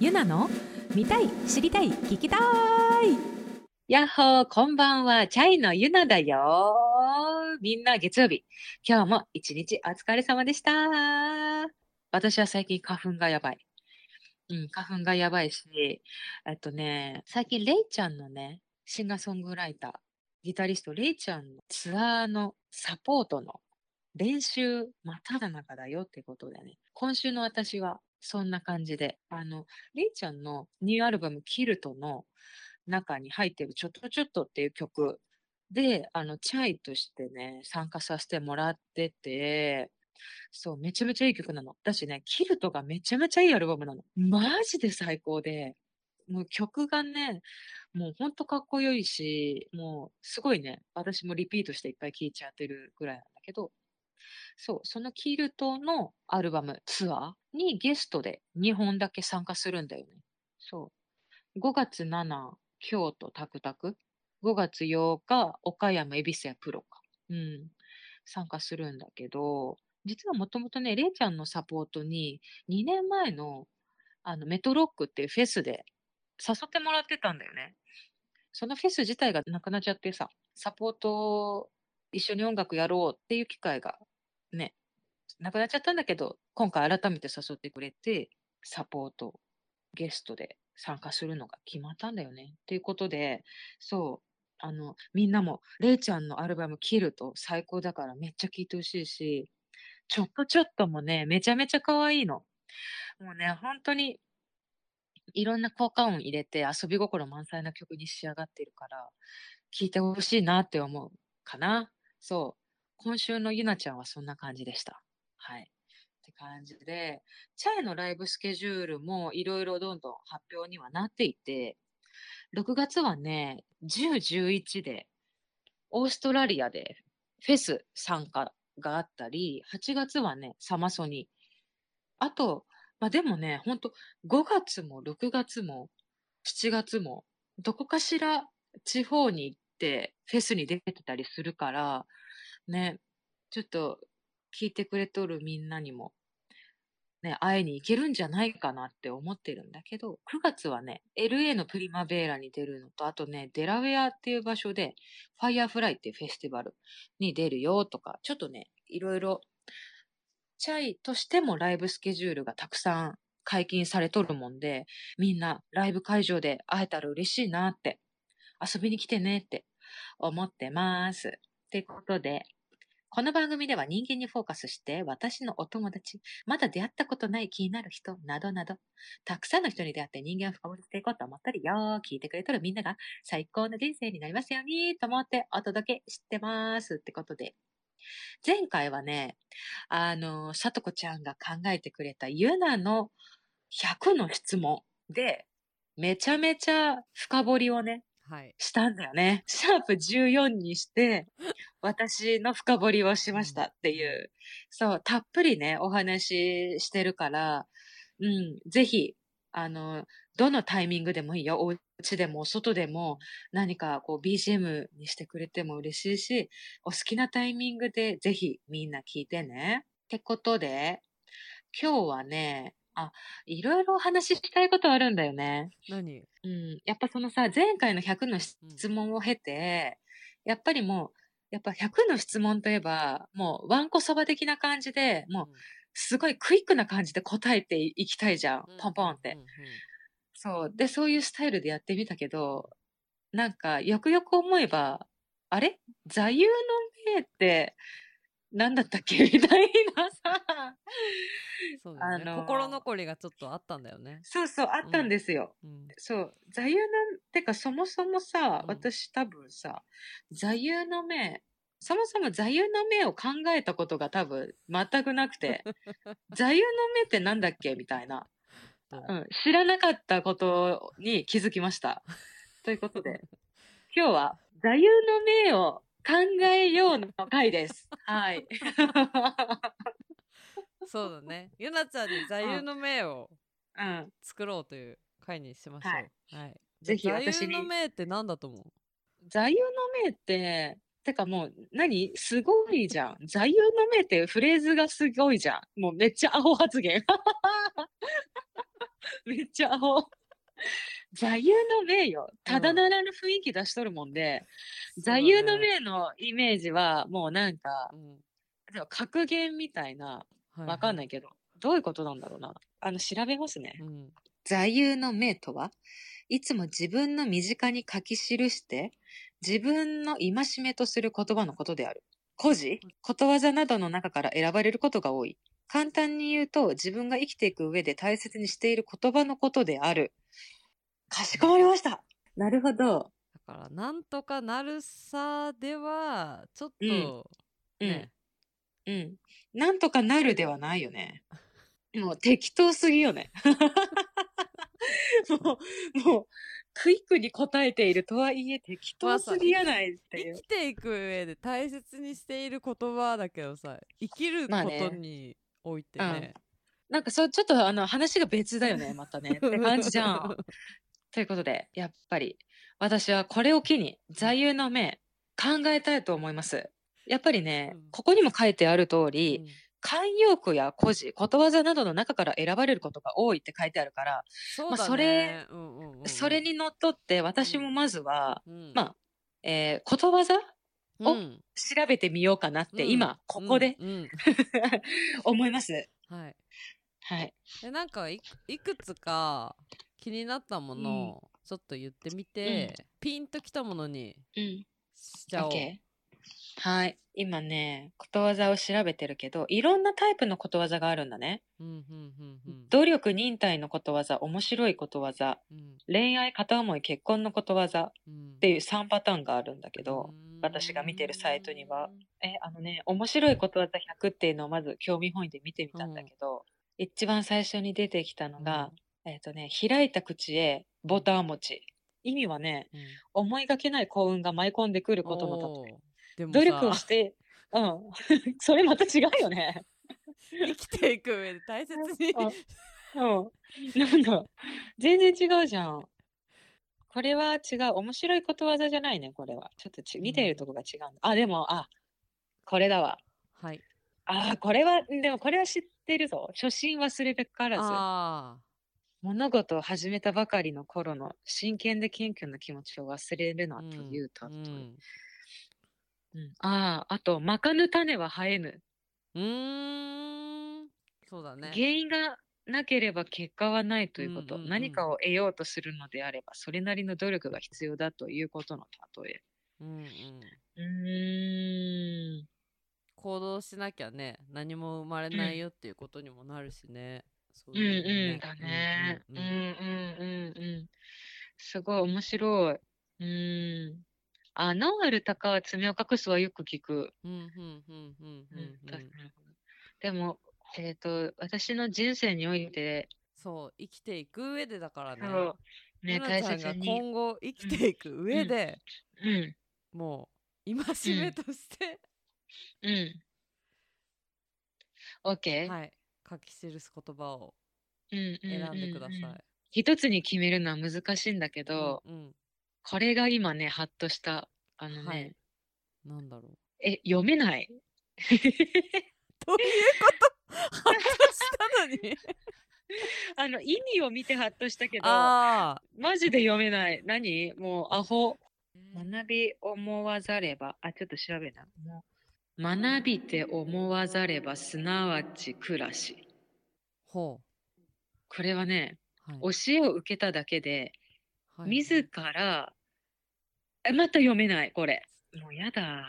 ゆなの見たい知りたい聞きたいやっほー、こんばんは、チャイのゆなだよ。みんな月曜日。今日も一日お疲れ様でした。私は最近花粉がやばい。うん、花粉がやばいし、えっとね、最近レイちゃんのね、シンガーソングライター、ギタリストレイちゃんのツアーのサポートの練習真っ只中だよってことでね、今週の私はそんな感じで、あの、レイちゃんのニューアルバムキルトの中に入ってるちょっとちょっとっていう曲で、あの、チャイとしてね、参加させてもらってて、そう、めちゃめちゃいい曲なの。だしね、キルトがめちゃめちゃいいアルバムなの。マジで最高で、もう曲がね、もうほんとかっこよいし、もうすごいね、私もリピートしていっぱい聴いちゃってるぐらいなんだけど、そう、そのキルトのアルバムツアーにゲストで2本だけ参加するんだよね。そう。5月7、京都タクタク。5月8日、岡山恵比寿やプロか。うん。参加するんだけど、実はもともとね、れいちゃんのサポートに2年前のあのメトロックっていうフェスで誘ってもらってたんだよね。そのフェス自体がなくなっちゃってさ、サポート一緒に音楽やろうっていう機会がね、なくなっちゃったんだけど、今回改めて誘ってくれて、サポート、ゲストで参加するのが決まったんだよね。っていうことで、そう、あの、みんなも、れいちゃんのアルバム切ると最高だからめっちゃ聴いてほしいし、ちょっとちょっともね、めちゃめちゃ可愛いの。もうね、本当に、いろんな効果音入れて遊び心満載な曲に仕上がっているから、聴いてほしいなって思うかな。そう。今週のゆなちゃんはそんな感じでした。はい。って感じで、チャイのライブスケジュールもいろいろどんどん発表にはなっていて、6月はね、10、11で、オーストラリアでフェス参加があったり、8月はね、サマソニ。あと、まあ、でもね、ほんと5月も6月も7月も、どこかしら地方に行ってフェスに出てたりするから、ね、ちょっと聞いてくれとるみんなにも、ね、会いに行けるんじゃないかなって思ってるんだけど、9月はね、LA のプリマベーラに出るのと、あとね、デラウェアっていう場所で、ファイアフライっていうフェスティバルに出るよとか、ちょっとね、いろいろ、チャイとしてもライブスケジュールがたくさん解禁されとるもんで、みんなライブ会場で会えたら嬉しいなって、遊びに来てねって思ってます。ってことで、この番組では人間にフォーカスして私のお友達、まだ出会ったことない気になる人などなど、たくさんの人に出会って人間を深掘りしていこうと思ったりよ。聞いてくれとるみんなが最高の人生になりますようにと思ってお届けしてますってことで。前回はね、あの、さとこちゃんが考えてくれたユナの100の質問で、めちゃめちゃ深掘りをね、したんだよね。シャープ14にして、私の深掘りをしましたっていう、そう、たっぷりね、お話ししてるから、うん、ぜひ、あの、どのタイミングでもいいよ。お家でも外でも何かこう BGM にしてくれても嬉しいし、お好きなタイミングでぜひみんな聞いてね。ってことで、今日はね、あ、いろいろお話ししたいことあるんだよね。何？うん。やっぱそのさ、前回の100の質問を経て、やっぱりもう、やっぱ100の質問といえば、もうワンコそば的な感じで、もう、すごいクイックな感じで答えていきたいじゃん。ポンポンって。そう。で、そういうスタイルでやってみたけど、なんか、よくよく思えば、あれ？座右の銘って、何だったっけ？みたいなさ。そうだね、あのー、心残りがちょっとあったんだよね。そうそう、あったんですよ。うん、そう。座右の、てかそもそもさ、うん、私多分さ、座右の銘、そもそも座右の銘を考えたことが多分全くなくて、座右の銘ってなんだっけ？みたいな、うん。知らなかったことに気づきました。ということで、今日は座右の銘を考えようの回です。はい。そうだね。ゆなちゃんに座右の銘を作ろうという回にしましょう。はい。はい、ぜひ私に。座右の銘って何だと思う？座右の銘って、てかもう何？すごいじゃん。座右の銘ってフレーズがすごいじゃん。もうめっちゃアホ発言。めっちゃアホ。座右の銘よ。ただならぬ雰囲気出しとるもんで、座右の銘のイメージはもうなんか、うん、格言みたいな、わかんないけど、どういうことなんだろうな。あの、調べますね。うん、座右の銘とは、いつも自分の身近に書き記して、自分の戒めとする言葉のことである。故事、ことわざなどの中から選ばれることが多い。簡単に言うと、自分が生きていく上で大切にしている言葉のことである。かしこまりました。なるほど。だから、なんとかなるさでは、ちょっと、ね、うん、うん。なんとかなるではないよね。もう適当すぎよね。もう、もう、クイックに答えているとはいえ適当すぎやないっていう。生きていく上で大切にしている言葉だけどさ、生きることにおいてね。うん、なんかそう、ちょっとあの話が別だよね、またね。って感じじゃん。ということで、やっぱり私はこれを機に座右の銘考えたいと思います。やっぱりね、うん、ここにも書いてある通り、うん、慣用句や故事、ことわざなどの中から選ばれることが多いって書いてあるから、そ、ね,、まあ、それ、うんうんうん、それにのっとって私もまずは、うん、まあ、えー、ことわざを調べてみようかなって、今、ここで、思います。はい。はい。でなんかい、いくつか気になったものをちょっと言ってみて、うん、ピンときたものにしちゃおう。うんはい。今ね、ことわざを調べてるけど、いろんなタイプのことわざがあるんだね。うんうんうんうん、努力忍耐のことわざ、面白いことわざ、うん、恋愛片思い結婚のことわざっていう3パターンがあるんだけど、私が見てるサイトには。え、あのね、面白いことわざ100っていうのをまず興味本位で見てみたんだけど、一番最初に出てきたのが、えっ、とね、開いた口へボタン持ち。意味はね、思いがけない幸運が舞い込んでくることの例え。努力をして、うん。それまた違うよね。生きていく上で大切に。うん。なんだ。全然違うじゃん。これは違う。面白いことわざじゃないね、これは。ちょっとち見ているとこが違う、うん、あ、でも、あ、これだわ。はい。あ、これは、でもこれは知ってるぞ。初心忘れべからず。物事を始めたばかりの頃の真剣で謙虚な気持ちを忘れるなというと、うん、うん、ああ、あと、まかぬ種は生えぬ。うーん。そうだね。原因がなければ結果はないということ。うんうんうん、何かを得ようとするのであれば、それなりの努力が必要だということの例え。うんうん。うーん。行動しなきゃね、何も生まれないよっていうことにもなるしね。うん、そうね。うんうんだね。うんうんうんうん。すごい面白い。うん。あ、ノーアル高は爪を隠すはよく聞く。うん、うん、うん、うん、うん。でも、えっ、と、私の人生において、そう、生きていく上でだからね。そう。ね、大切に。今後生きていく上で、うん。うん、もう、戒めとして、うん。うん。OK? はい。書き記す言葉を選んでください。一つに決めるのは難しいんだけど、うん、うんこれが今ね、ハッとした。あのね、はい、なんだろう。え、読めない。どういうこと？ハッとしたのにあの、意味を見てハッとしたけど、マジで読めない。何？もう、アホ。学び思わざれば、あ、ちょっと調べな。もう学びて思わざれば、すなわち暮らし。ほう。これはね、はい、教えを受けただけで、はい、自ら、え、また読めない、これ。もうやだ。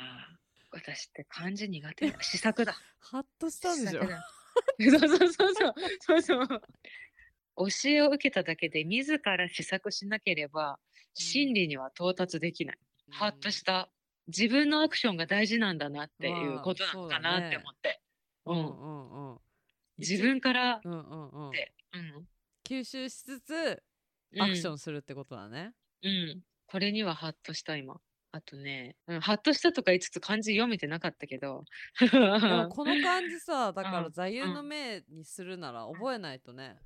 私って漢字苦手だ。試作だ。ハッとしたんでしょ？そうそうそうそう。そうそう。教えを受けただけで自ら試作しなければ真理には到達できない。うん、ハッとした。自分のアクションが大事なんだなっていうことなのかなって思って。うんうんうん。自分からって、うんうんうん、吸収しつつアクションするってことだね。うん。これにはハッとした今。あとね、うん、ハッとしたとか言いつつ漢字読めてなかったけど。この漢字さ、だから座右の銘にするなら覚えないとね。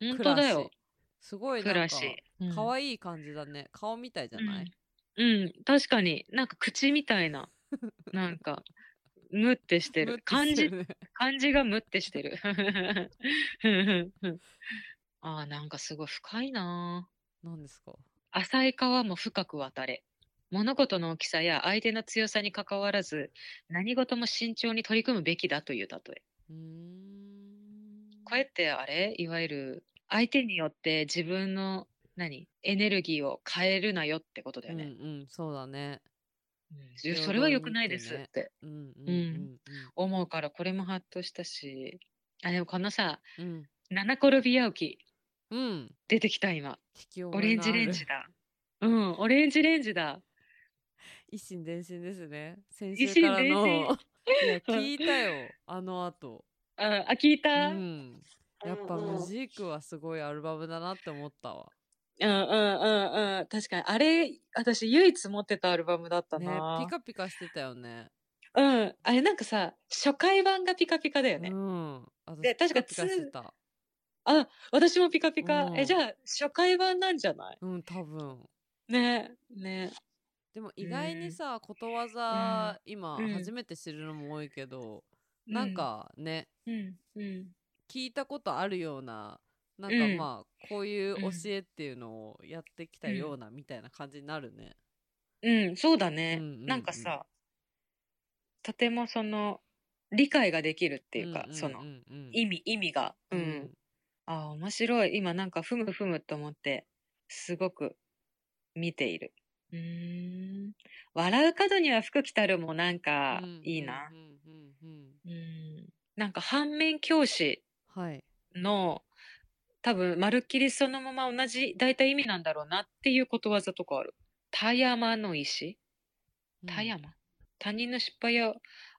本当だよ。すごいなんか可愛い感じだね。顔みたいじゃない、うん、うん、確かになんか口みたいな。なんか。むってしてる。漢字、漢字がむってしてる。ああ、なんかすごい深いな。何ですか？浅い川も深く渡れ。物事の大きさや相手の強さにかかわらず、何事も慎重に取り組むべきだという例え。うーん。こうやってあれ？いわゆる相手によって自分の何？エネルギーを変えるなよってことだよね。うんうん、そうだね。うん、それは良くないですって、うんうんうん、思うからこれもハッとしたし。あでもこのさ、うん、七転び八起き、うん、出てきた今。オレンジレンジだ。うんオレンジレンジだ一心伝心ですね先週からの 聞いたよあの後ああ聞いた、うん、やっぱムジークはすごいアルバムだなって思ったわうんうんうんうん。確かに。あれ、私唯一持ってたアルバムだったね、ピカピカしてたよね。うん。あれなんかさ、初回版がピカピカだよね。うん。で、確かピカピカしてた。あ、私もピカピカ。うんえ、じゃあ、初回版なんじゃない？うん、多分。ね。ね。でも意外にさ、ことわざ、今初めて知るのも多いけど、なんかね、うん。うん。聞いたことあるようななんかまあ、こういう教えっていうのをやってきたようなみたいな感じになるね。うん、そうだね。うんうんうんなんかさ、とてもその、理解ができるっていうか、その、意味、意味が。うん。ああ、面白い。今なんか、ふむふむと思って、すごく見ている。うん。笑う角には服着たるもなんか、いいな。うん。なんか、反面教師の、多分、まるっきりそのまま同じ、大体意味なんだろうなっていうことわざとかある。田山の石？田山、うん、他人の失敗や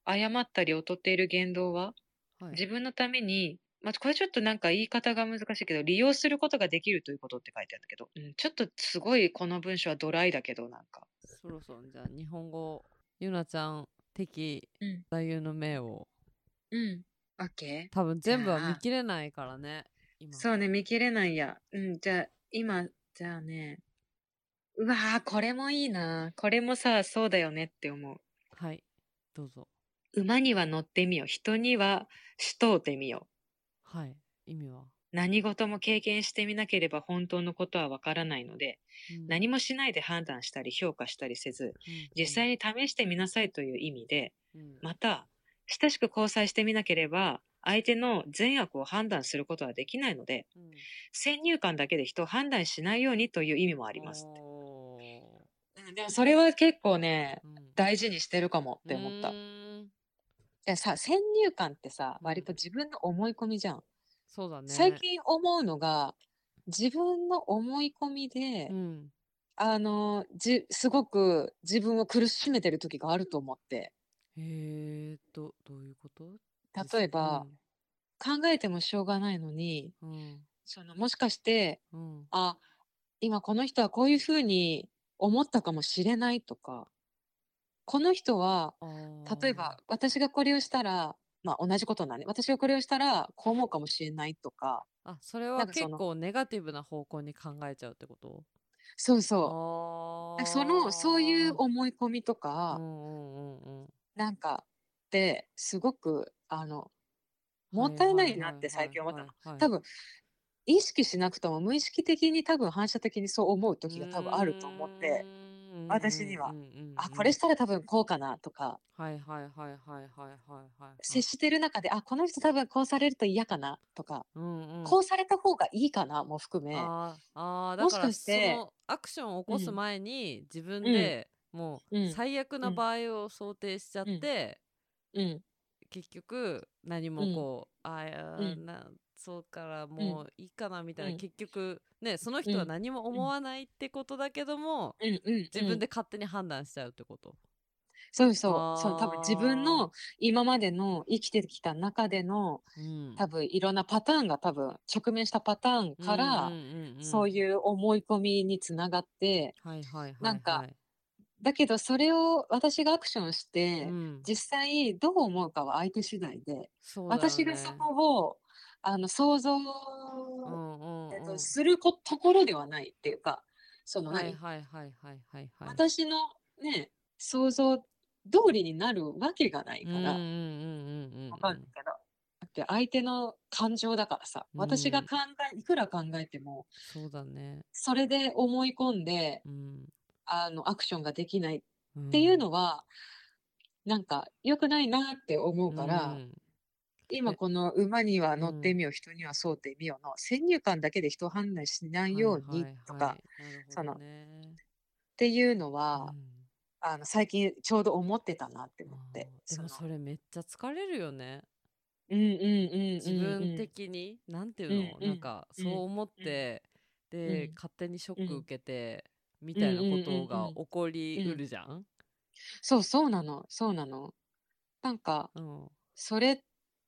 謝ったり劣っている言動は、はい、自分のために、まあ、これちょっとなんか言い方が難しいけど、利用することができるということって書いてあるんだけど、うん、ちょっとすごいこの文章はドライだけど、なんか。そろそろじゃあ日本語、ゆなちゃん的座右の銘を。うん。オッケー。多分全部は見切れないからね。そうね、見切れないや。うん、じゃあ、今、じゃあね。うわー、これもいいな。これもさ、そうだよねって思う。はい、どうぞ。馬には乗ってみよ。人にはしとうてみよ。はい、意味は？何事も経験してみなければ本当のことはわからないので、うん、何もしないで判断したり評価したりせず、うん、実際に試してみなさいという意味で、うん、また、親しく交際してみなければ相手の善悪を判断することはできないので、うん、先入観だけで人を判断しないようにという意味もあります。って。でもそれは結構ね、うん、大事にしてるかもって思った。いさ先入観ってさ割と自分の思い込みじゃん。そうだね。最近思うのが自分の思い込みで、うん、あのじすごく自分を苦しめてる時があると思って。へえどどういうこと？例えば、考えてもしょうがないのに、うん。そのもしかして、うん。あ、今この人はこういうふうに思ったかもしれないとか、この人は、例えば私がこれをしたら、まあ同じことなんで、私がこれをしたらこう思うかもしれないとか、あ、それは結構ネガティブな方向に考えちゃうってこと？そうそう。その、そういう思い込みとか、うんうん。なんか、ってすごくあのもったいないなって最近思ったの。多分意識しなくとも無意識的に多分反射的にそう思う時が多分あると思って私には、あこれしたら多分こうかなとか。はいはいはいはいはいはい接してる中であこの人多分こうされると嫌かなとか、うんうん、こうされた方がいいかなも含め。ああだからそのアクションを起こす前に自分で、もう最悪な場合を想定しちゃって、うん、結局何もこう、うん、ああ、うん、なそうからもういいかなみたいな、うん、結局ねその人は何も思わないってことだけども、自分で勝手に判断しちゃうってこと。そうそう。そう。多分自分の今までの生きてきた中での、うん、多分いろんなパターンが多分直面したパターンから、そういう思い込みにつながって、はいはいはいはい、なんかだけどそれを私がアクションして、うん、実際どう思うかは相手次第で、ね、私がそこをあの想像、うんうんと、することころではないっていうかその何、私のね想像通りになるわけがないから分かんないけど。って相手の感情だからさ、私が考え、いくら考えても、そうだね。それで思い込んで、うん。あの、アクションができないっていうのは、なんか良くないなって思うから、うん今この馬には乗ってみよう、人にはそうってみようの先入観だけで人を判断しないようにとか、そのっていうのは、うんあの最近ちょうど思ってたなって思って。でもそれめっちゃ疲れるよね。うんうんうんうん自分的に、なんていうの、うんなんかそう思って、で、勝手にショック受けて、みたいなことが起こりうるじゃん？そうそうなのそうなの。なんかうん。それ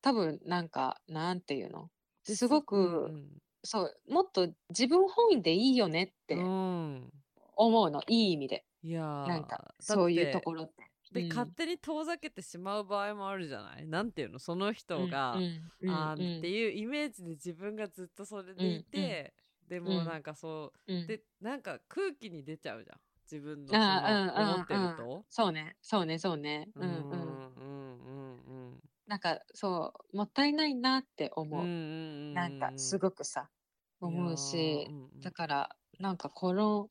多分なんかなんていうのすごく、そうもっと自分本位でいいよねって思うのいい意味で。いやなんかそういうところって。で、うん、勝手に遠ざけてしまう場合もあるじゃない？なんていうのその人が、うん、あっていうイメージで自分がずっとそれでいて、でもなんかそう、でなんか空気に出ちゃうじゃん。自分のその思ってると、そうねそうねそうねうんうんうんうんうんなんかそうもったいないなって思う,、なんかすごくさ思うし、だからなんかこの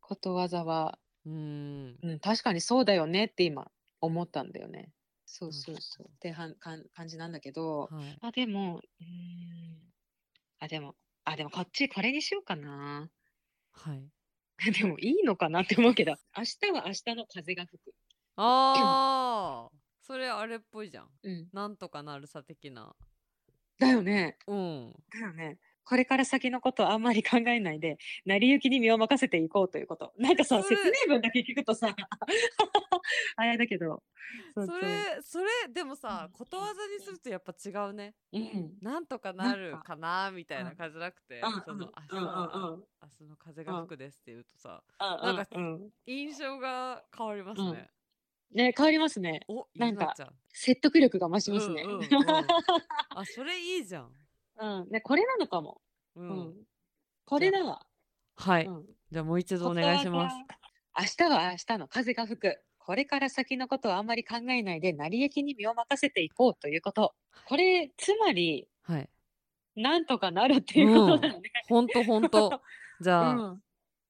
ことわざはうん。うん、確かにそうだよねって今思ったんだよね。そうそうそう。ってはんかん感じなんだけど、はい。あ、でも、うん、あ、でも、あ、でもこっちこれにしようかな。はい。でもいいのかなって思うけど、明日は明日の風が吹く。ああ、それあれっぽいじゃん。うん。なんとかなるさ的な。だよね。うん。だよね。これから先のことをあんまり考えないで、成り行きに身を任せていこうということ。なんかさ、説明文だけ聞くとさ、あれだけど。それ、それ、でもさ、ことわざにするとやっぱ違うね。うん。なんとかなるかなみたいな感じじゃなくて、その、明日は、明日の風が吹くですって言うとさ、なんか、印象が変わりますね。ね、変わりますね。お、なんか、説得力が増しますね。あ、それいいじゃん。うん。ね、これなのかも。ううん。これだわ。はい。うん。じゃあもう一度お願いします。明日は明日の風が吹く。これから先のことをあんまり考えないで、成り行きに身を任せていこうということ。これ、つまり、はい。なんとかなるっていうことだよね。ほんとほんと。じゃあ、うん。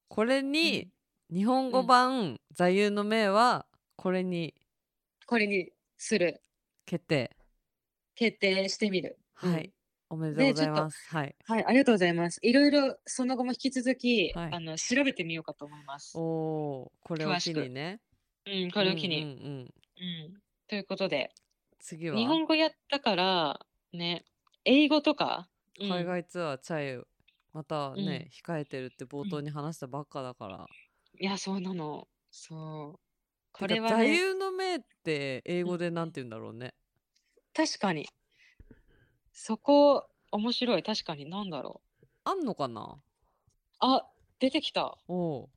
これに、日本語版座右の銘は、これにこれにする。決定。決定してみる。はい。おめでとうございます。はい。はい、ありがとうございます。いろいろその後も引き続き、はい、あの調べてみようかと思います。おお、これを機にね。うん、これを機に。うん、うん、うん、ということで、次は？日本語やったからね、英語とか、海外ツアーチャイまたね、控えてるって冒頭に話したばっかだから。いや、そうなの。そう。これは、ね、座右の銘って英語でなんて言うんだろうね。確かに。そこ、面白い。確かに、なんだろう。あんのかな？あ、出てきた。お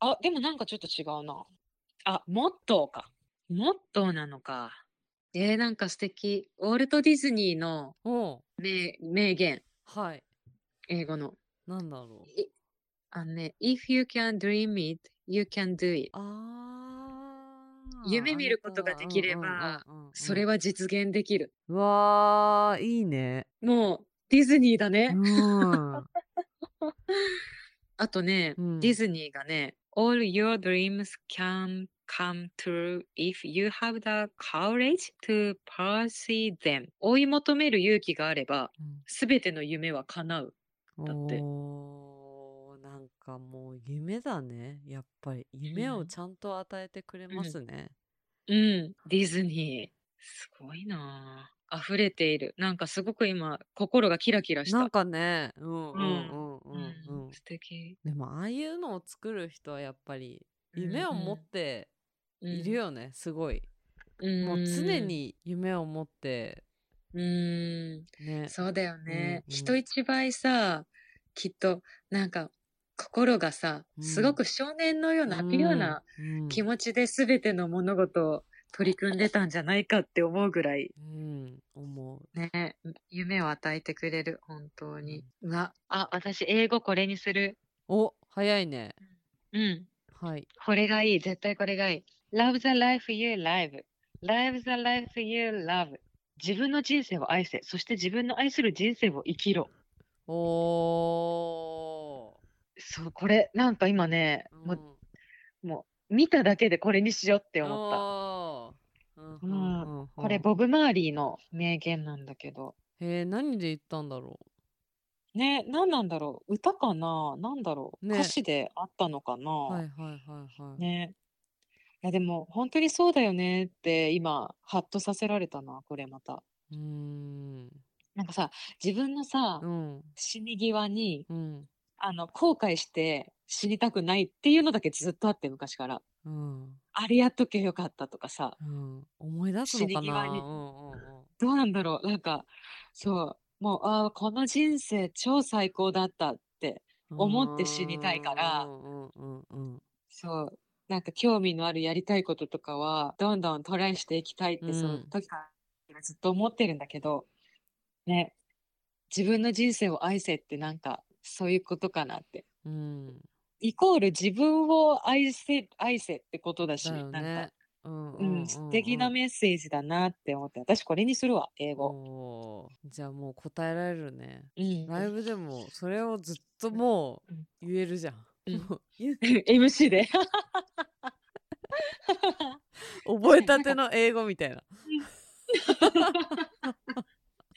あ、でもなんかちょっと違うな。あ、モットーか。モットーなのか。えー、なんか素敵。ウォルト・ディズニーの名名言。はい。英語の。なんだろう。あのね、If you can dream it, you can do it. あ夢見ることができれば、それは実現できる。うわー、いいね。もう、ディズニーだね。うん。あとね、うん、ディズニーがね、All your dreams can come true if you have the courage to pursue them. 追い求める勇気があれば、す、べ、ての夢は叶う。だって。かもう夢だね。やっぱり夢をちゃんと与えてくれますね。うん、うん、ディズニー。すごいなあ。溢れている。なんかすごく今、心がキラキラしなんかね、うんうんうんうんうん。素敵。でもああいうのを作る人はやっぱり夢を持っているよね、すごい。もう常に夢を持って、うん。ね。そうだよね。うんうん人一倍さ、きっと、なんか、心がさ、すごく少年のような、ピュアな気持ちで全ての物事を取り組んでたんじゃないかって思うぐらい。うん、思う。ね、夢を与えてくれる、本当に。うわ、あ、私、英語これにする。お、早いね。うん。はい。これがいい、絶対これがいい。Love the life you live. Live the life you love. 自分の人生を愛せ、そして自分の愛する人生を生きろ。おそう、これ、なんか今ね、ー。もう、もう、見ただけでこれにしようってうん。思った。うんうんうんうんこれ、うんボブ・マーリーの名言なんだけど。へえ、何で言ったんだろね、何なんだろう。歌かな？なんだろう。ね歌詞であったのかう。はいなはいはいはい。ね。いや、でも、本当にそうだよねって、今、ハッとさせられたな、これまた。うーん。なんかさ、自分のさ、うん。死に際に、うん。あの、後悔して死にたくないっていうのだけずっとあって、昔から。うん。あれやっとけよかったとかさ、うん。思い出す死のかな？に際に、うんうんうん。どうなんだろう。なんか、そう、もう、ああ、この人生超最高だったって思って死にたいから、うんうんそう、なんか興味のあるやりたいこととかは、どんどんトライしていきたいっうて、そのん。時からずっと思ってるんだけど、ね、自分の人生を愛せってなんか、そういうことかなって。うん。イコール自分を愛せ、愛せってことだし、だよなんか、ね。うんううん、うんうん。敵なメッセージだなって思って、私これにするわ、英語。じゃあもう答えられるね。うん、ライブでもそれをずっともう言えるじゃん。うん。MC で。覚えたての英語みたいな。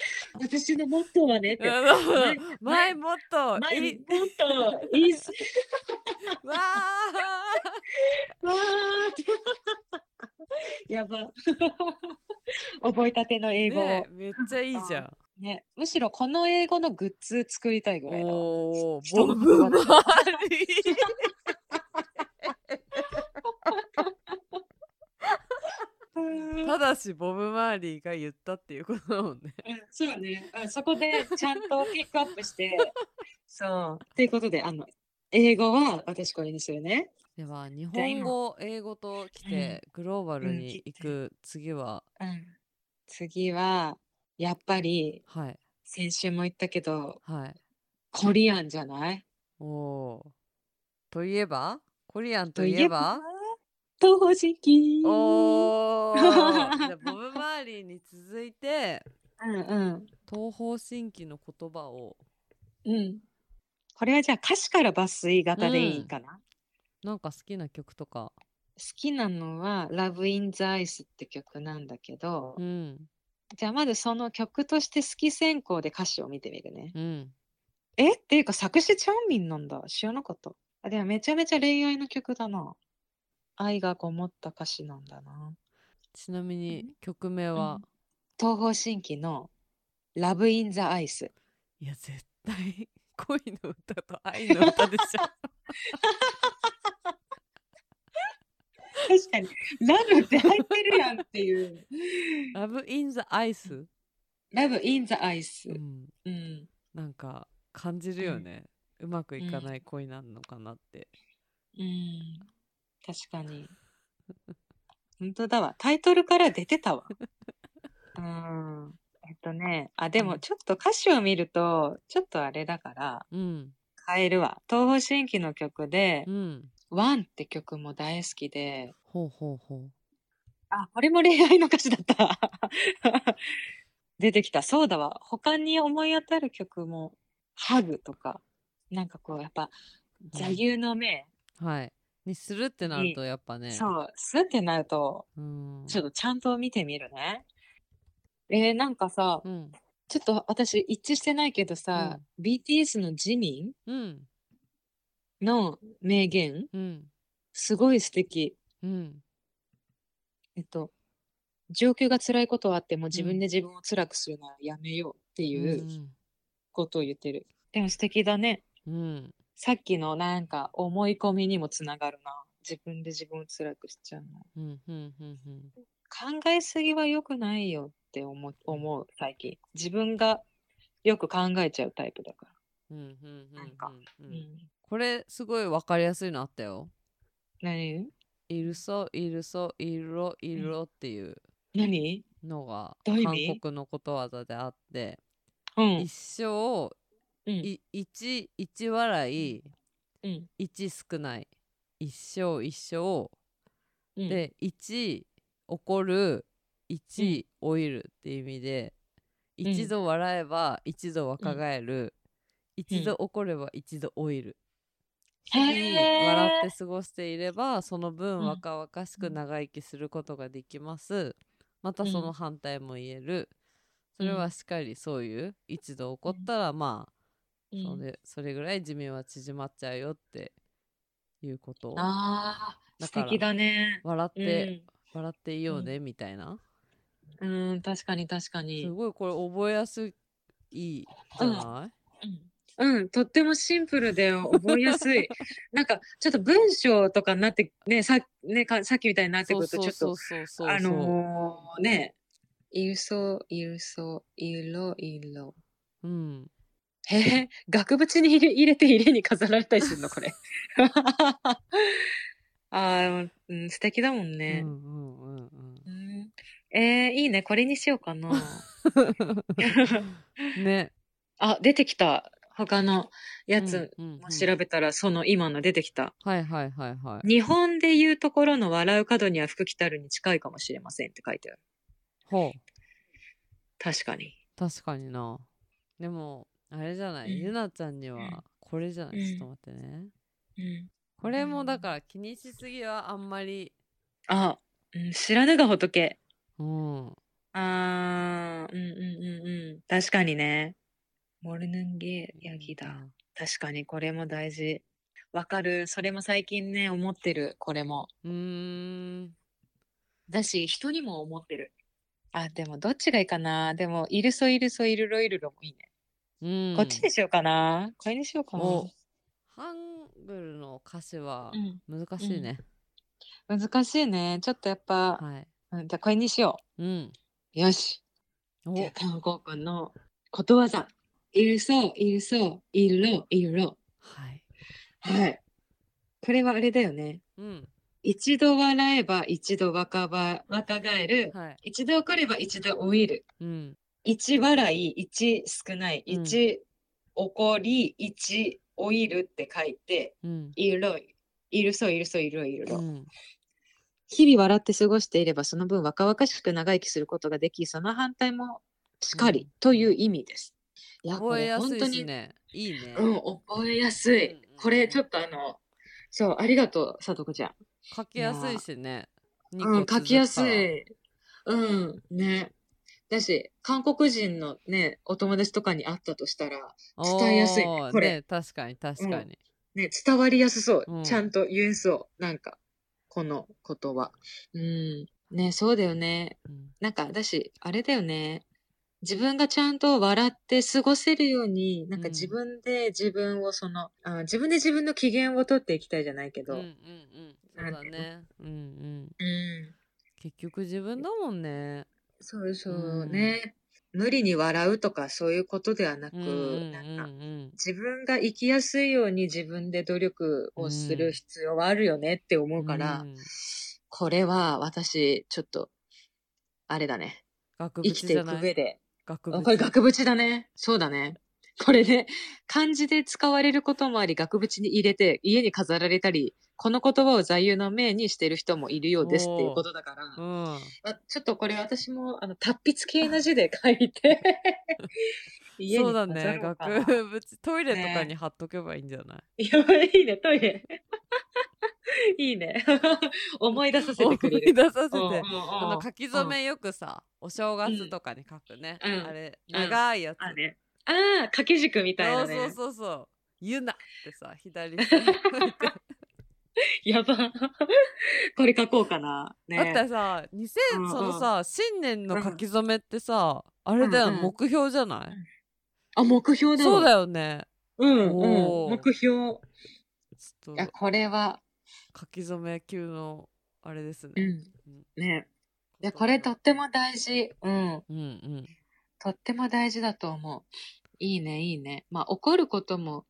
私のモットーはねって、あの前、前、前もっと前、い、モットー。わわーって。やば。覚えたてのー英語を。ねえ、めっちゃいいじゃん。ね、むしろこの英語のグッズ作りたいぐらいだわ。おボブ・マリー。うんただしボブ・マーリーが言ったっていうことだもんね。そうね。うんそこでちゃんとピックアップして、そう。ということで、あの、英語は私これにするね。では日本今、語、英語ときうん、てグローバルうん、に。行く次は、うん。次は、やっぱり、はい、先週も言ったけど、はい。コリアンじゃない？おー。といえば？コリアンとといえば、いえば東方神起。おー。じゃあ ボブ・マーリーに続いて、うんうん。東方神起の言葉を、うん。これはじゃあ歌詞から抜粋う型でいいん。かな？なんか好きな曲とか。好きなのは Love in the Ice って曲なんだけど、うん。じゃあまずその曲として好き先行で歌詞を見てみるね。うん。え？っていうか作詞チャンミンなんだ。知らなかった。あ、でもめちゃめちゃ恋愛の曲だな。愛がこもった歌詞なんだな。ちなみにうん曲名は、うん東方神起の Love in the Ice。いや、絶対 恋の歌と愛の歌でしょ。確かに、ラブって入ってるやんっていう。Love in the Ice? Love in the Ice う。ん。うん。なんか感じるうん。よね。うまくういかないん。恋なのかなって。うん。確かに。本当だわ。タイトルから出てたわ。うん。えっとね、あ、でうん。もちょっと歌詞を見ると、ちょっとあれだから、うん。変えるわ。東方神起の曲で、うん。ワンって曲も大好きで、ほうほうほあ、これも恋愛の歌詞だった。出てきた。そうだわ。他に思い当たる曲も、ハグとか、なんかこう、やっぱ、う。う座ん。右の銘はい。にするってなるに、とやっぱね。そう、すってなると、うちょっん。とちゃんと見てみるね。えー、なんかさ、うん。ちょっと私一致してないけどうさ、ん。BTS のジミうん。ンの名言、うん。すごい素敵。うん。えっと、状況が辛いことはあってもうん。自分で自分を辛くするのはやめようってういう。ん。ことを言ってる。でも素敵だね。うん。さっきのなんか思い込みにもつながるな。自分で自分を辛くしちゃうの。うん。うん。うん。うん。考えすぎは良くないよって思う、思う最近。自分がよく考えちゃうタイプだから。うん。うん。なんか、う。うんん。これすごいわかりやすいのあったよ。何？いるそ、いるそ、いろ、いうんろっていう何？のが韓味？国のことわざであって、うん。一生うん。い一一笑い。うん。一少ない。一生一生。うん。で一怒る。1、老いるっていう意味で。一度笑えば一度若返る、一度怒れば一度老いる。日々笑って過ごしていればその分若々しく長生きすることができます。またその反対も言える。それはしっかりそういう。一度起こったらまあ、それそれぐらい寿命は縮まっちゃうよっていうことああ素敵だね。笑って、笑っていようね、みたいな。うん、確かに確かに。すごいこれ覚えやすいじゃない、うんうん、とってもシンプルで覚えやすい。なんか、ちょっと文章とかになって、ね、さ,、ね、かさっきみたいになってくると、ちょっと、あのー、ね、いるそう、いるそう、いろいろ。うん。へえ、額縁に入れ入れて家に飾られたりするの、これ。ああ、うん、素敵だもんね。うんうんうんうん。うんえー、いいね。これにしようかな。ね。あ、出てきた。他のやつも調べたら、その今の出てきた。はいはいはいはい。日本でいうところの笑う角には福来たるに近いかもしれませんって書いてある。ほう。確かに。確かにな。でも、あれじゃない、うん、ゆなちゃんにはこれじゃない、うん、ちょっと待ってね。うん。これもだから気にしすぎはあんまり。あ、うん、知らぬが仏。うん。あー、うんうんうんうん。確かにね。モルヌンゲヤギだ。確かにこれも大事。わかる。それも最近ね、思ってる。これも。うーん。だし、人にも思ってる。あ、でもどっちがいいかな。でも、イルソイルソイルロイルロもいいね。うん。こっちにしようかな。これにしようかな。ハングルの歌詞は難しいね。うん、難しいね。ちょっとやっぱ、はい、うん、じゃあこれにしよう。うん。よし。じゃあ、韓国のことわざ。いるそう、いるそう、いるろ、いるろ。はい。はい。これはあれだよね。うん。一度笑えば一度若ば若返る、はい、一度怒れば一度老いる、うん、一笑い一少ない一、怒り一老いるって書いて、うん、いるいるそういるそういるいる、うん、日々笑って過ごしていればその分若々しく長生きすることができその反対もしかりという意味です。いや覚えやすいですね。いいね。うん、覚えやすい。これちょっとあの、そう、ありがとう、さとこちゃん。書きやすいしね。うん、書きやすい。うん、ね。だし、韓国人のね、お友達とかに会ったとしたら、伝えやすい、ね。これ、ね。確かに、確かに、うん、ね、伝わりやすそう。うん、ちゃんと言えそう。なんか、この言葉。うん。ね、そうだよね。うん、なんか、だし、あれだよね。自分がちゃんと笑って過ごせるように、なんか自分で自分をその、うん、あ自分で自分の機嫌を取っていきたいじゃないけど。うんうんうん。そうだね。うんうん。うん。結局自分だもんね。そうそうね。無理に笑うとかそういうことではなく、なんか自分が生きやすいように自分で努力をする必要はあるよねって思うから、うん、これは私ちょっとあれだね生きていく上で額縁。これ額縁だね。そうだね。これね、漢字で使われることもあり、額縁に入れて家に飾られたり、この言葉を座右の銘にしてる人もいるようですっていうことだから、うん、ちょっとこれ私もあの達筆系の字で書いて 家にそうだね、額縁、トイレとかに貼っとけばいいんじゃない、ね、やばい、いいね、トイレ。いいね。思い出させてくれる。思い出させて。あの書き初めよくさ、お正月とかに書くね。あれ、長いやつ。あれ。ああ、掛け軸みたいなね。そうそうそう。ゆなってさ、左に やば。これ書こうかな。ね、だってさ、2000、そのさ、新年の書き初めってさ、あれだよ、目標じゃない？あ、目標だそうだよね。うん、うん。目標。いや、これは、書き初め級のあれですね。うん。ね。いや、これとっても大事。うん。うんうん。とっても大事だと思う。いいね、いいね。まあ、怒ることも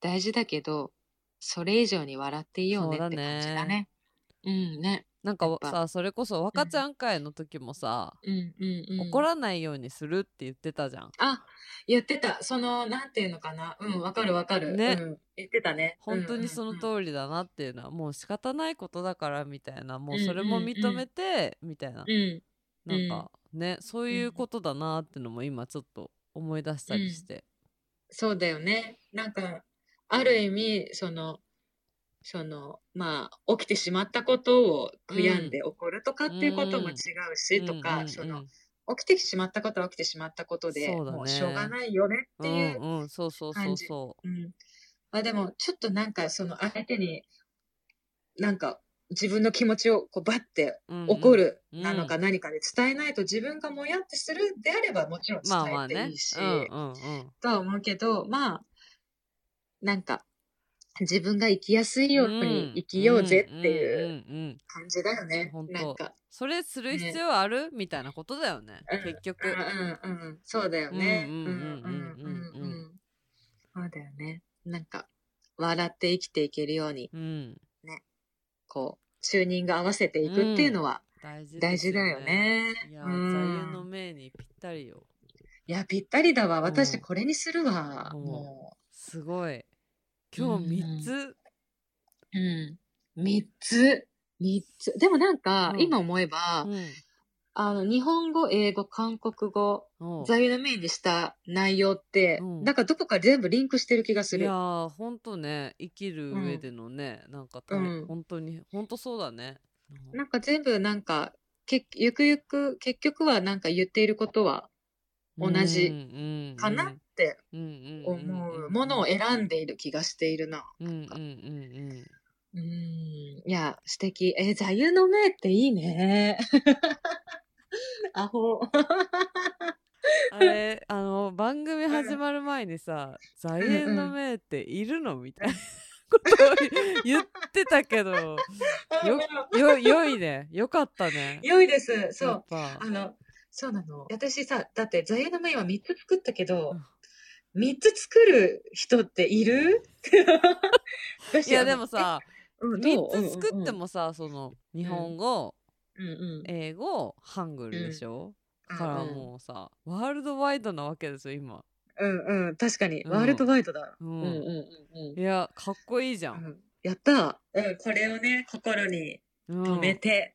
大事だけど、それ以上に笑っていいよねって感じだね。うん、ね。なんかさそれこそ若ちゃん会の時もさ、うん。うんうん、怒らないようにするって言ってたじゃん。あ言ってた。そのなんていうのかな。うんわかるわかる。ね、うん、言ってたね。本当にその通りだなっていうのは、もう仕方ないことだからみたいなもうそれも認めて、みたいな、うんなんかね、そういうことだなってのも今ちょっと思い出したりして。そうだよね。なんか、ある意味、その、その、まあ、起きてしまったことを悔やんで怒るとかっていうことも違うし、とか、その、起きてしまったことは起きてしまったことで、ね、もうしょうがないよねっていううんうん、そうそうそうそう。うん。まあでも、ちょっとなんか、その相手に、なんか、自分の気持ちをこうバッて怒るなのか何かで伝えないと自分がもやってするであればもちろん伝えていいし、とは思うけど、まあ、なんか、自分が生きやすいように生きようぜっていう感じだよね。なんか。それする必要ある、ね、みたいなことだよね。結局。うんうんうん。そうだよね。うんうんうんうん。そうだよね。なんか、笑って生きていけるように、うん、ね。こう、チューニング合わせていくっていうのは、大事、大事だよね。いや、座右の銘にぴったりよ。いや、ぴったりだわ。私、これにするわ。もう。すごい。今日3つ。うん。3つ。3つ。でもなんか、今思えば、あの、日本語、英語、韓国語、座右の銘にした内容って、なんかどこか全部リンクしてる気がする。いやー、ほんとね、生きる上でのね、なんかた、うん、本当に、本当そうだね。なんか全部なんか、けゆくゆく、結局はなんか言っていることは同じかなって思うものを選んでいる気がしているな。うんうんうんうんうん。いや、素敵。え、座右の銘っていいね。アホ。あれ、あの、番組始まる前にさ、座右の銘っているの？みたいなことを言ってたけど、よ、よ、よいね。よかったね。良いです。そう。あの、そうなの。私さ、だって座右の銘は3つ作ったけど、3つ作る人っている？いや、でもさ、3つ作ってもさ、その、日本語、うんうん、英語、ハングルでしょ、だからもうさ、ワールドワイドなわけですよ、今。うんうん、確かに、ワールドワイドだ。うん、うん、うんうん。いや、かっこいいじゃん。やった。うん、これをね、心に留めて、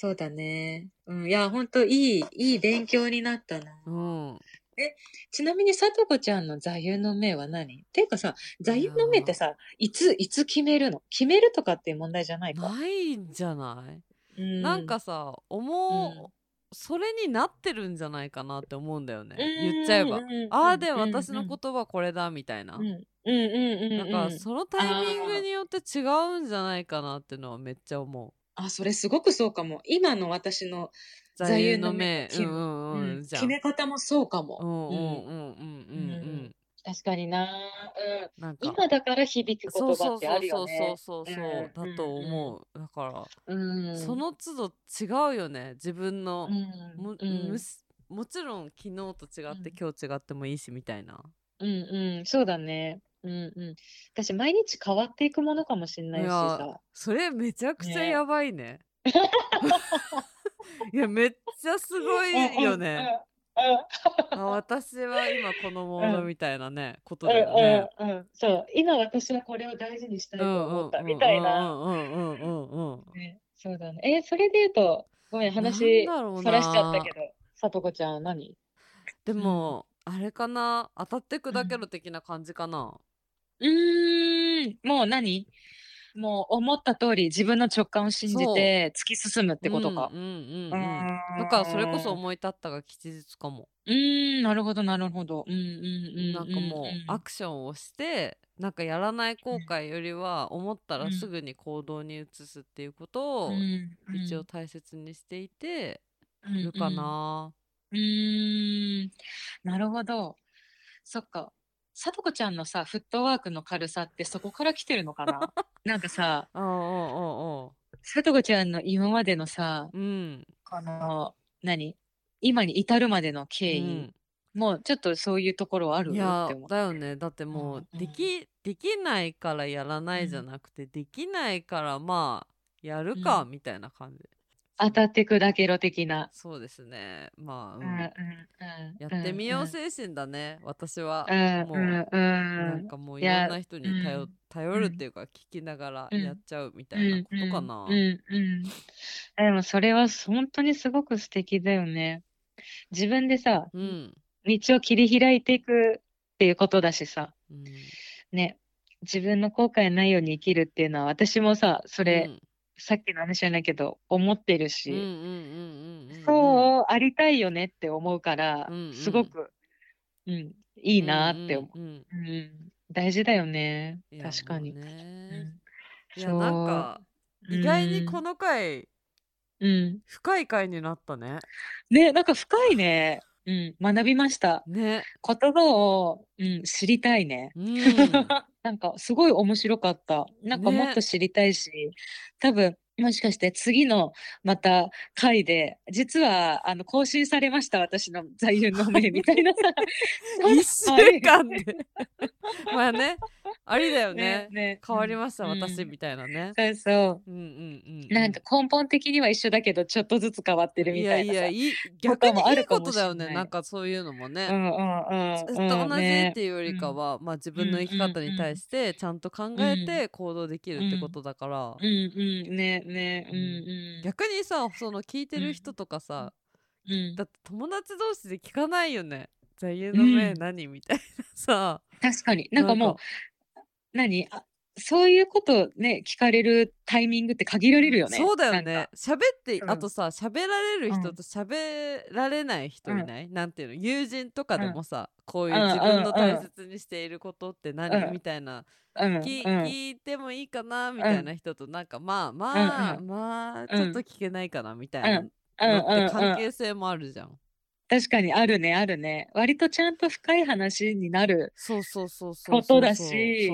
そうだね。うん、いや、ほんといい、いい勉強になったな。うん。え、ちなみに、さとこちゃんの座右の銘は何？っていうかさ、座右の銘ってさ、いつ、いつ決めるの？決めるとかっていう問題じゃないか？ないんじゃない？うん、なんかさ、思う、うん、それになってるんじゃないかなって思うんだよね。言っちゃえば。ああで私の言葉これだみたいな。うん。うん。うん。なんかそのタイミングによって違うんじゃないかなっていうのはめっちゃ思う。あ、それすごくそうかも。今の私の座右の銘、決め方もそうかも。うんうんうんうんうん確かにな、うん、なんか今だから響く言葉ってあるよね。そうそうそうそうそう、だと思う。だから、うん、その都度違うよね。自分の、ももちろん昨日と違って、今日違ってもいいしみたいな。うんうん、そうだね。うんうん。私、毎日変わっていくものかもしれないしさ。それめちゃくちゃやばいね。いや、めっちゃすごいよね。あ私は今このモードみたいなね、ことだよね。うんうんうん、そう、今私はこれを大事にしたいと思ったみたいな。そうだね。えそれで言うと、ごめん、話そらしちゃったけど、さとこちゃん何？でも、あれかな？当たって砕けろ的な感じかな、うーん、もう何？もう思った通り自分の直感を信じて突き進むってことか。うんうんうんうん。だからそれこそ思い立ったが吉日かも。うーん、なるほどなるほど。うんうんうんなんかもうアクションをしてなんかやらない後悔よりは思ったらすぐに行動に移すっていうことを一応大切にしていてるかな。うん、なるほど。そっか。さとこちゃんのさ、フットワークの軽さってそこから来てるのかな？なんかさ、さとこちゃんの今までのさ、うん、この、何？今に至るまでの経緯、うん、もうちょっとそういうところはある？いやだよね。だってもう、できできないからやらないじゃなくて、できないからまあやるか、みたいな感じ当たって砕けろ的な。そうですね。まあ、うん。うんうんうん。やってみよう精神だね、私は。うんもう、うん。うんなんかもういろんな人に頼,、うん。頼るっていうか、聞きながらうん。やっちゃうみたいなことかな。うんうん。うん。でもそれは本当にすごく素敵だよね。自分でさ、うん。道を切り開いていくっていうことだしさ、うん。ね、自分の後悔ないように生きるっていうのは私もさ、それ、うんさっきの話じゃないけど、思ってるし。そうありたいよねって思うからうんうん、すごく、うん、いいなって思う。大事だよね。確かに。もうねうんいやなんか意外にこの回うん。深い回になったね。ね、なんか深いね。うん、学びました。ね。言葉を、うん、知りたいね。うん。なんかすごい面白かった。なんかねもっと知りたいし、多分もしかして次のまた回で、実はあの更新されました、私の座右の銘みたいなさ。一週間で。まあね、ありだよね。ね変わりました、うん私みたいなね。そうそう。うんうんうん。なんか根本的には一緒だけど、ちょっとずつ変わってるみいたいなさ。やいや、い逆もあるかことだよね。なんかそういうのもね。うんうんうん。ずっと同じねっていうよりかは、まあ自分の生き方に対してちゃんと考えて行動できるってことだから、うんうん、ねね、うんうん。逆にさその聞いてる人とかさ、うん、だって友達同士で聞かないよね。座右の銘うん。何、みたいなさ。確かに。なんかもう、何？あそういうことね、聞かれるタイミングって限られるよね。そうだよね。か。喋って、うん。あとさ喋られるうん。人と喋られない人いない、なんていうの？友人とかでもさ、こういううん自分のうん大切にしていることって何、うん。みたいな。聞いてもいいかな？みたいな人となんかまあまあ、うんまあうん。ちょっと聞けないかな？みたいな関係性もあるじゃん。確かにあるね、あるね。割とちゃんと深い話になる、ことだし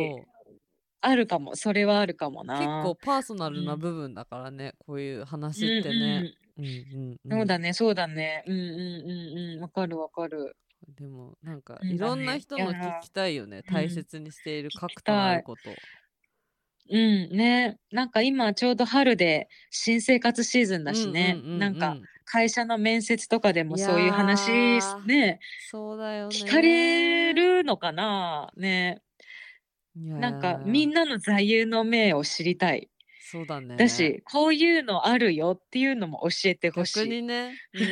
あるかも。それはあるかもな。結構パーソナルな部分だからね、こういう話ってね。うんうんうんうんそうだね、そうだね。うんうんうんうん。わかるわかる。でもなんかうんいろんな人の聞きたいよね、うん大切にしている聞き核となること。うんね。なんか今ちょうど春で新生活シーズンだしね。なんか会社の面接とかでもそういう話ね、そうだよね聞かれるのかなね。いやーなんかみんなの座右の銘を知りたい。そうだねだし、こういうのあるよっていうのも教えてほしい。逆にねうん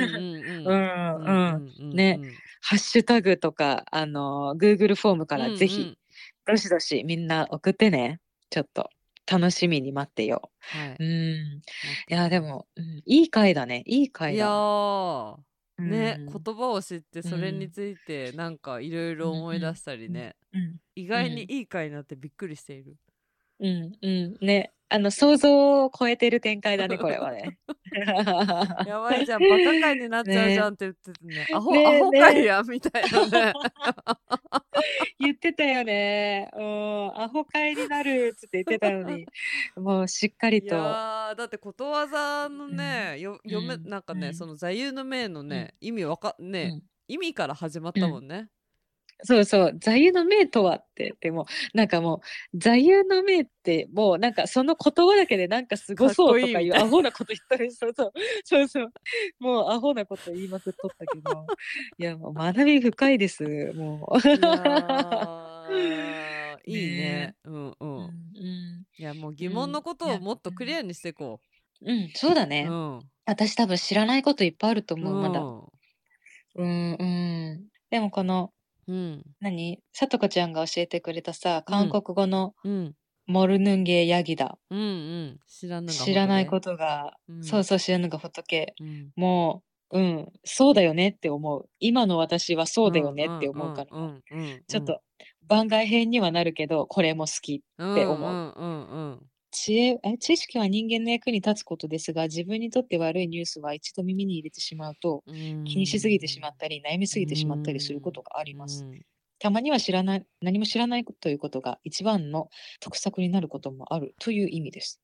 うんうん。ねハッシュタグとか、あの、Google フォームからぜひ、どしどしみんな送ってね。ちょっと楽しみに待ってよ。はいうん。いや、でも、うんいい回だね。いい回いやだ。ーうんね、言葉を知ってそれについてなんかいろいろ思い出したりね、うん。意外にいい回になってびっくりしている。うん。うん。ね。あの、想像を超えてる展開だね、これはね。やばいじゃん、バカ回になっちゃうじゃんって言っててね、アホ、ねアホ回やみたいなね。言ってたよね。うん。アホ会になるっつって言ってたのに、もうしっかりいと。やーだってことわざのね、よ読めうんなんかね、うんその座右の銘のね、意味わかね、うん意味から始まったもんね。そうそう、座右の銘とはって、でも、なんかもう、座右の銘って、もうなんかその言葉だけでなんかすごそう。とかいう。アホなこと言ったり、そうそう、そう。そう、もうアホなこと言いまくっとったけど、いや、もう学び深いです、もう。いいねうんう。ん、いやもう疑問のことをもっとクリアにしていこううん、そうだ。ね。うん。私多分知らないこといっぱいあると思う、まだ。うん、うん。でもこの、ん。何？さとこちゃんが教えてくれたさ、韓国語のうん。モルヌンゲヤギだ。うんうん。知らぬが知らないと。ことが、うんそうそう知らぬが仏。うん。もう、うん、そうだよねって思う。今の私はそうだよねって思うから、うんうんうんちょっと番外編にはなるけど、これも好き。って思ううんうんうん知恵え知識は人間の役に立つことですが、自分にとって悪いニュースは一度耳に入れてしまうと、うん。気にしすぎてしまったり、悩みすぎてしまったりすることがあります。たまには知らない、何も知らないということが一番の得策になることもあるという意味です。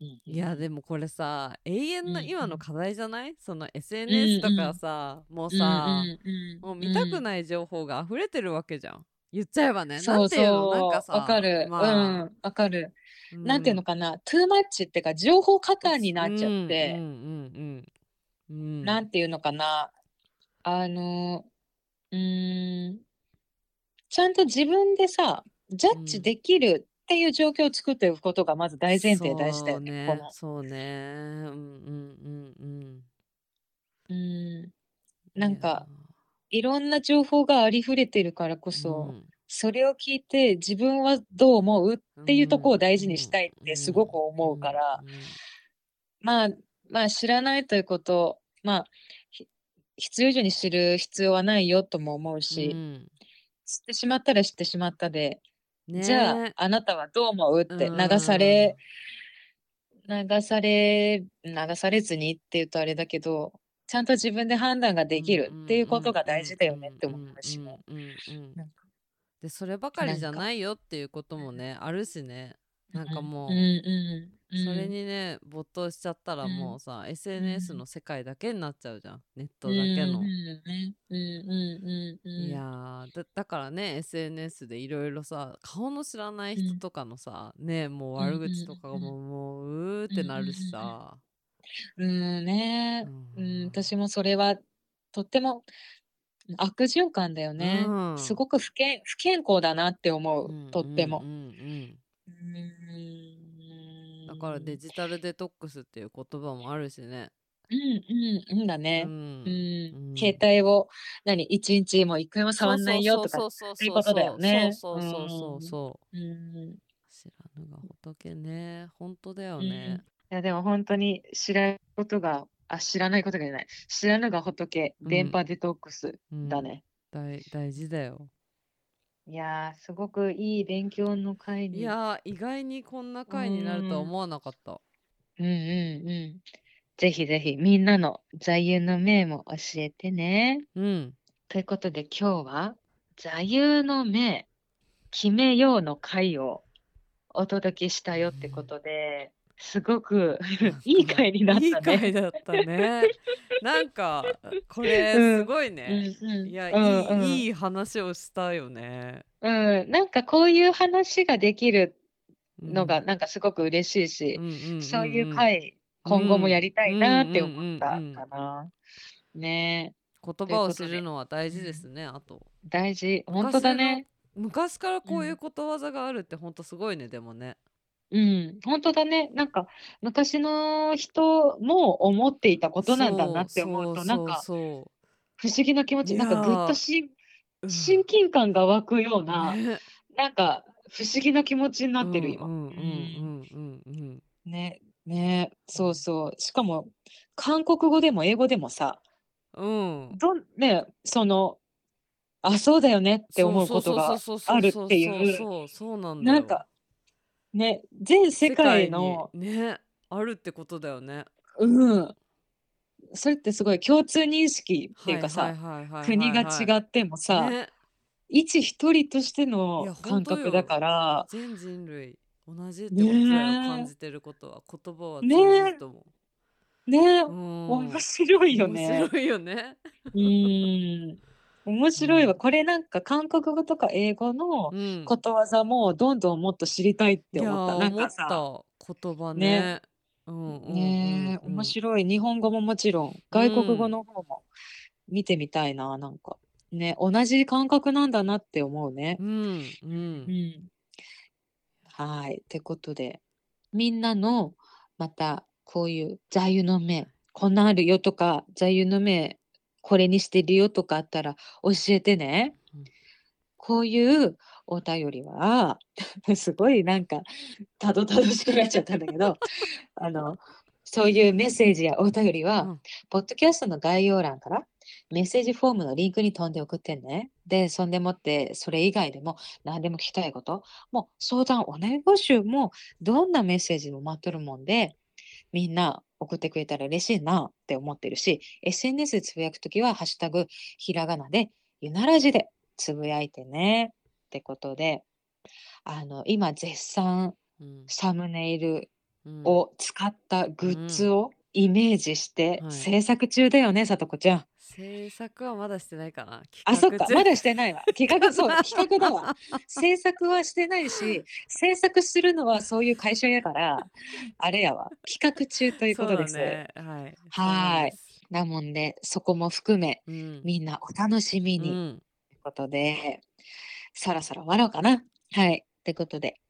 うんいやでもこれさ永遠のうん今の課題じゃない、その SNS とかさ、もうさ、もう見たくい。ない情報が溢れてるわけじゃん言っちゃえばね。そうていうのなんかそう、わかさ、る。うまあ、ん、わかる。うなんていうのん、かな、トゥーマッチってか、情報過多になうん、っちゃっうん、て、うん、うん、うん、なんていうのかな、あの、うーん、ちゃんと自分でさ、ジャッジうん。できるっていう状況を作っておくことがまず大前提大事だよね、こね、の。そうね。うん、うん、うん、うーん、うん。やないんか、いろんな情報がありふれてるからこうそ、ん、それを聞いて自分はどう思うっうていうところをん、大事にしうん、たいってすごく思ううん、から、うん、まあ、まあ知らないということ、まあ、ひ必要以上に知る必要はないよとも思ううし、ん。知ってしまったら知ってしまったで、じゃあねあなたはどう思うっうて流され、ん。流され、流されずにって言うとあれだけど、ちゃんと自分で判断ができるっていうことが大事だよねって思うしも。なんかでそればかりじゃないよっていうこともねあるしね。なんかもう、うんうんうん、それにね没頭しちゃったらもうさ、うん。SNS の世界だけになっちゃうじゃん。ネットだけの。いやーだだからね SNS でいろいろさ顔の知らない人とかのさ、ねもう悪口とかがもう,、もううーってなるしさ。うんね、ううんん、私もそれはとっても悪循環だよね。うん。すごく不健不健康だなって思う、うんとっても。だからデジタルデトックスっていう言葉もあるしね。うんうんうんだうね。ん。うん。うん。携帯を何一日も一回も触んないよとかそうそうそういうことだよね。そうそうそうそうそう。うん。知らぬが仏ね。本当だようん。ね。いやでも本当に知らないことがあ知らないことがない知らぬが仏うん電波デトックスうんだね。大大事だよ。いやーすごくいい勉強の会に。いやー意外にこんな回になるとは思わなかった。うんうんうん。ぜひぜひみんなの座右の銘も教えてね。うん。ということで今日は座右の銘決めようの会をお届けしたよってことで、すごくいい回になっいいたね。回だったね。なんかこれうんすごいうんね。うんいや、うんうんいいいい話をしたよね。うん、なんかこういう話ができるのがうんなんかすごく嬉しいし、うんうんうんうんそういう会今後もやりたいなって思ったかな。ね言葉を知るのは大事ですね。あと大事。本当だね。昔からこういうことわざがあるって本当すごいね。でもね。うん、本当だね。なんか昔の人も思っていたことなんだなって思うと、なんかそ不思議な気持ち、いやーなんかぐっとしう親近感が湧くような、ねなんか不思議な気持ちになってる今。うんうんうんうんうんね、ね、そうそう。しかも韓国語でも英語でもさ、うん。うん。どんね、その、あ、そうだよねって思うことがあるっていう、そうそうなんだよ。なんか、ね、全世界の、世界にねあるってことだよね。うん。それってすごい共通認識っていうかさ、国が違ってもさ、ね、一一人としていのや感覚だから、全人類同じってことだよ、ねえ感じてることは言葉は通じると思ね、う。うん面白いよね。面白いよね。うん。面白いわ。うんこれなんか韓国語とか英語のうん。ことわざもどんどんもっと知りたいっていや思った。なんかさ、た言葉ね。ねうんうんうんねえ、うん面白い。日本語ももちろん、外国語の方も見てみたいな、なんか。ね、同じ感覚なんだなって思うね。うんう。うんん。はい。ってことで、みんなの、また、こういう座右の銘、こんなんあるよとか、座右の銘、これにしてるよとかあったら教えてねうん。こういうお便りは、すごいなんか、たどたどしくなっちゃったんだけど、あの、そういうメッセージやお便りは、うんポッドキャストの概要欄からメッセージフォームのリンクに飛んで送ってね。で、そんでもって、それ以外でも何でも聞きたいこと、もう相談、お願い募集も、どんなメッセージも待っとるもんで、みんな送ってくれたら嬉しいなって思ってるし、SNS でつぶやくときは、ハッシュタグ、ひらがなで、ゆならじでつぶやいてね。ってことで、あの、今絶賛うんサムネイルうんを使ったグッズをイメージして制作中だよね、さとこちゃん。制作はまだしてないかな。あ、そっか、まだしてないわ。企画、そう、企画だわ。制作はしてないし、制作するのはそういう会社やから、あれやわ。企画中ということです。ね、はい。はい。なもんで、そこも含め、うん、みんなお楽しみに。うん、ということで、そろそろ終わろうかな。はい。ということで、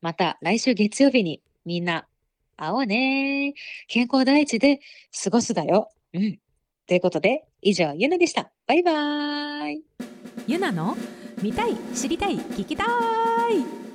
また来週月曜日にみんな会おうね。健康第一で過ごすだよ。うん。ということで、以上、ゆなでした。バイバーイ。ゆなの見たい、知りたい、聞きたい。